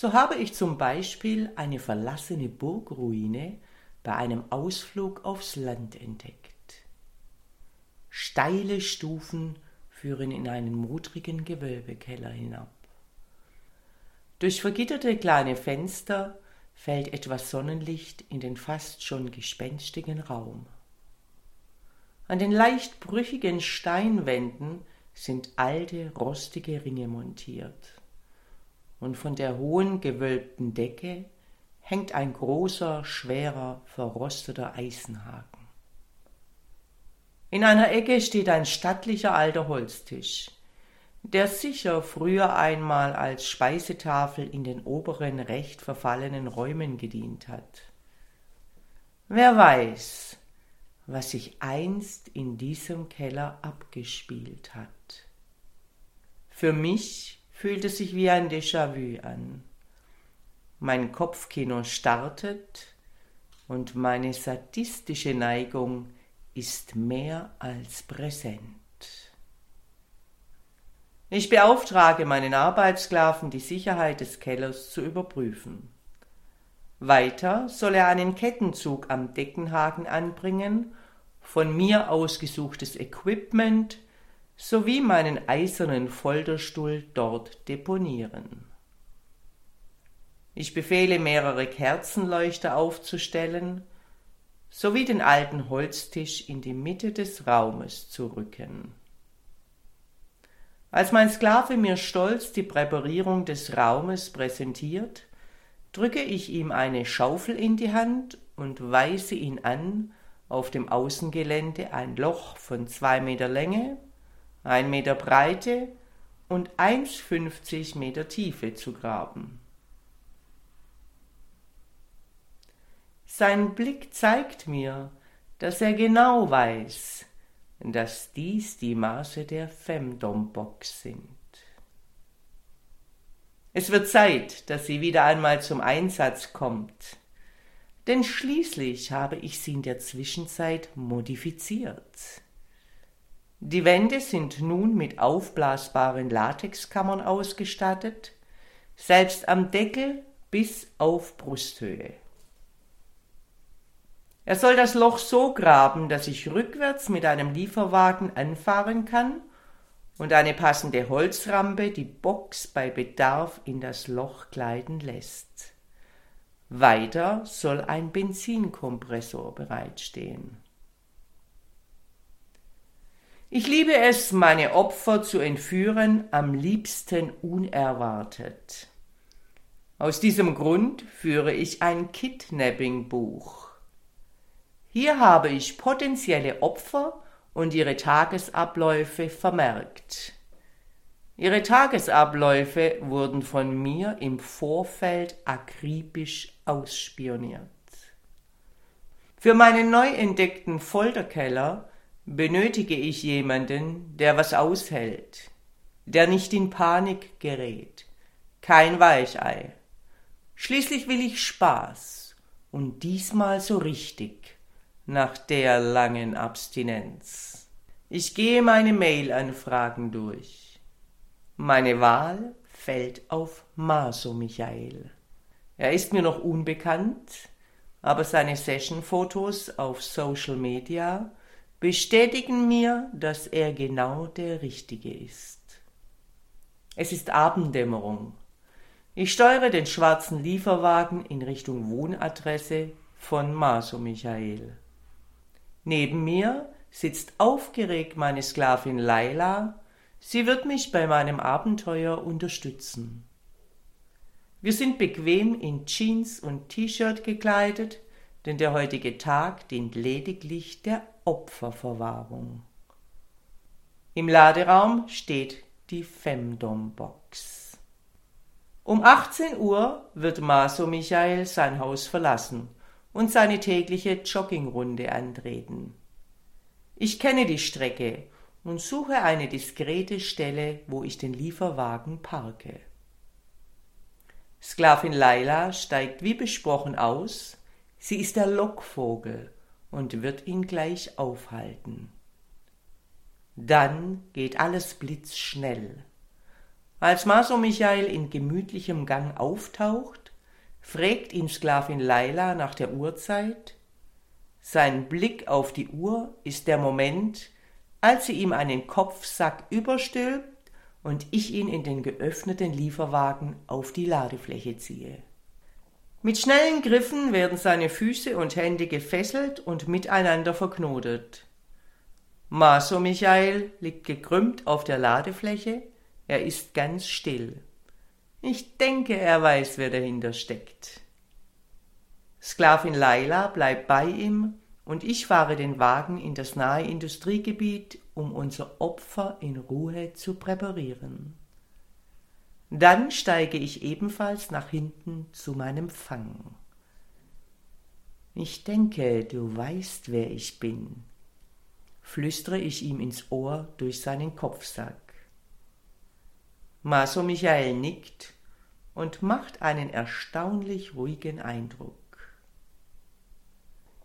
So habe ich zum Beispiel eine verlassene Burgruine bei einem Ausflug aufs Land entdeckt. Steile Stufen führen in einen mudrigen Gewölbekeller hinab. Durch vergitterte kleine Fenster fällt etwas Sonnenlicht in den fast schon gespenstigen Raum. An den leicht brüchigen Steinwänden sind alte, rostige Ringe montiert und von der hohen gewölbten Decke hängt ein großer, schwerer, verrosteter Eisenhaken. In einer Ecke steht ein stattlicher alter Holztisch, der sicher früher einmal als Speisetafel in den oberen recht verfallenen Räumen gedient hat. Wer weiß, was sich einst in diesem Keller abgespielt hat. Für mich fühlt es sich wie ein Déjà-vu an. Mein Kopfkino startet und meine sadistische Neigung ist mehr als präsent. Ich beauftrage meinen Arbeitssklaven, die Sicherheit des Kellers zu überprüfen. Weiter soll er einen Kettenzug am Deckenhaken anbringen, von mir ausgesuchtes Equipment sowie meinen eisernen Folterstuhl dort deponieren. Ich befehle mehrere Kerzenleuchter aufzustellen, sowie den alten Holztisch in die Mitte des Raumes zu rücken. Als mein Sklave mir stolz die Präparierung des Raumes präsentiert, drücke ich ihm eine Schaufel in die Hand und weise ihn an, auf dem Außengelände ein Loch von zwei Meter Länge ein Meter Breite und 1,50 Meter Tiefe zu graben. Sein Blick zeigt mir, dass er genau weiß, dass dies die Maße der Femdom-Box sind. Es wird Zeit, dass sie wieder einmal zum Einsatz kommt, denn schließlich habe ich sie in der Zwischenzeit modifiziert. Die Wände sind nun mit aufblasbaren Latexkammern ausgestattet, selbst am Deckel bis auf Brusthöhe. Er soll das Loch so graben, dass ich rückwärts mit einem Lieferwagen anfahren kann und eine passende Holzrampe die Box bei Bedarf in das Loch gleiten lässt. Weiter soll ein Benzinkompressor bereitstehen. Ich liebe es, meine Opfer zu entführen, am liebsten unerwartet. Aus diesem Grund führe ich ein Kidnapping-Buch. Hier habe ich potenzielle Opfer und ihre Tagesabläufe vermerkt. Ihre Tagesabläufe wurden von mir im Vorfeld akribisch ausspioniert. Für meinen neu entdeckten Folterkeller benötige ich jemanden, der was aushält, der nicht in Panik gerät, kein Weichei. Schließlich will ich Spaß und diesmal so richtig nach der langen Abstinenz. Ich gehe meine Mail-Anfragen durch. Meine Wahl fällt auf Maso Michael. Er ist mir noch unbekannt, aber seine Session-Fotos auf Social Media bestätigen mir, dass er genau der Richtige ist. Es ist Abenddämmerung. Ich steuere den schwarzen Lieferwagen in Richtung Wohnadresse von Maso Michael. Neben mir sitzt aufgeregt meine Sklavin Laila. Sie wird mich bei meinem Abenteuer unterstützen. Wir sind bequem in Jeans und T-Shirt gekleidet, denn der heutige Tag dient lediglich der Opferverwahrung. Im Laderaum steht die Femdom-Box. Um 18 Uhr wird Maso Michael sein Haus verlassen und seine tägliche Joggingrunde antreten. Ich kenne die Strecke und suche eine diskrete Stelle, wo ich den Lieferwagen parke. Sklavin Laila steigt wie besprochen aus, sie ist der Lockvogel und wird ihn gleich aufhalten. Dann geht alles blitzschnell. Als Maso Michael in gemütlichem Gang auftaucht, fragt ihn Sklavin Laila nach der Uhrzeit. Sein Blick auf die Uhr ist der Moment, als sie ihm einen Kopfsack überstülpt und ich ihn in den geöffneten Lieferwagen auf die Ladefläche ziehe. Mit schnellen Griffen werden seine Füße und Hände gefesselt und miteinander verknotet. Maso Michael liegt gekrümmt auf der Ladefläche, er ist ganz still. Ich denke, er weiß, wer dahinter steckt. Sklavin Laila bleibt bei ihm und ich fahre den Wagen in das nahe Industriegebiet, um unser Opfer in Ruhe zu präparieren. Dann steige ich ebenfalls nach hinten zu meinem Fang. Ich denke, du weißt, wer ich bin, flüstere ich ihm ins Ohr durch seinen Kopfsack. Maso Michael nickt und macht einen erstaunlich ruhigen Eindruck.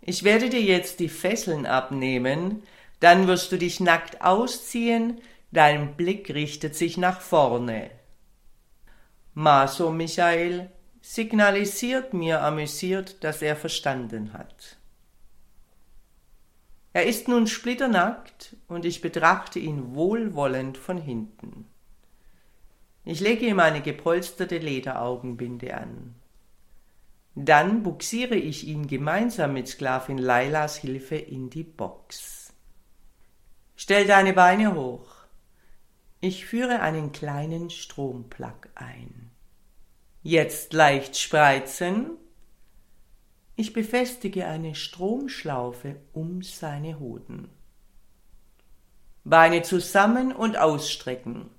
Ich werde dir jetzt die Fesseln abnehmen, dann wirst du dich nackt ausziehen, dein Blick richtet sich nach vorne. Maso Michael signalisiert mir amüsiert, dass er verstanden hat. Er ist nun splitternackt und ich betrachte ihn wohlwollend von hinten. Ich lege ihm eine gepolsterte Lederaugenbinde an. Dann buxiere ich ihn gemeinsam mit Sklavin Lailas Hilfe in die Box. Stell deine Beine hoch. Ich führe einen kleinen Stromplug ein. Jetzt leicht spreizen ich befestige eine Stromschlaufe um seine Hoden. Beine zusammen und ausstrecken.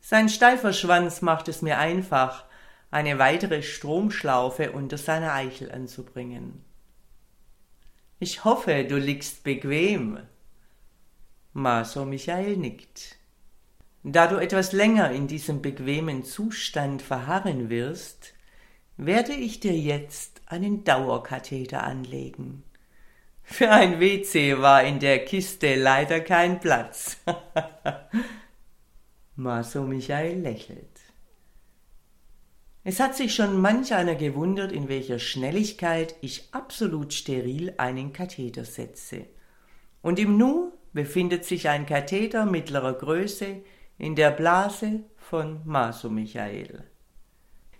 Sein steifer Schwanz macht es mir einfach, eine weitere Stromschlaufe unter seiner Eichel anzubringen. Ich hoffe, du liegst bequem. Maso Michael nickt. Da du etwas länger in diesem bequemen Zustand verharren wirst, werde ich dir jetzt einen Dauerkatheter anlegen. Für ein WC war in der Kiste leider kein Platz. Maso Michael lächelt. Es hat sich schon manch einer gewundert, in welcher Schnelligkeit ich absolut steril einen Katheter setze. Und im Nu befindet sich ein Katheter mittlerer Größe in der Blase von Maso Michael.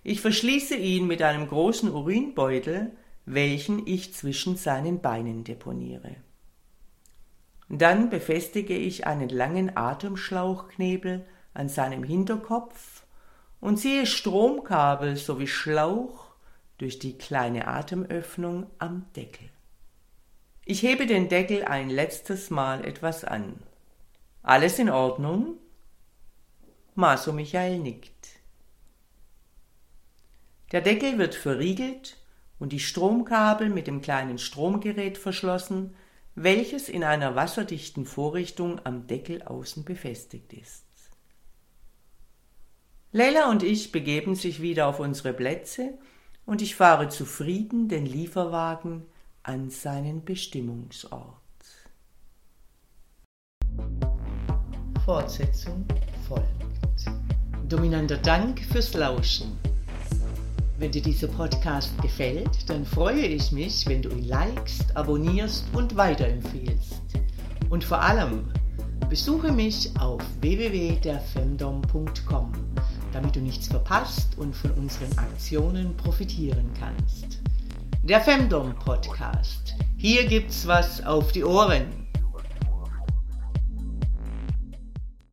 Ich verschließe ihn mit einem großen Urinbeutel, welchen ich zwischen seinen Beinen deponiere. Dann befestige ich einen langen Atemschlauchknebel an seinem Hinterkopf und ziehe Stromkabel sowie Schlauch durch die kleine Atemöffnung am Deckel. Ich hebe den Deckel ein letztes Mal etwas an. Alles in Ordnung? Maso Michael nickt. Der Deckel wird verriegelt und die Stromkabel mit dem kleinen Stromgerät verschlossen, welches in einer wasserdichten Vorrichtung am Deckel außen befestigt ist. Leila und ich begeben sich wieder auf unsere Plätze und ich fahre zufrieden den Lieferwagen an seinen Bestimmungsort. Fortsetzung folgt. Dominanter Dank fürs Lauschen. Wenn dir dieser Podcast gefällt, dann freue ich mich, wenn du ihn likest, abonnierst und weiterempfehlst. Und vor allem, besuche mich auf www.derfemdom.com, damit du nichts verpasst und von unseren Aktionen profitieren kannst. Der Femdom Podcast. Hier gibt's was auf die Ohren.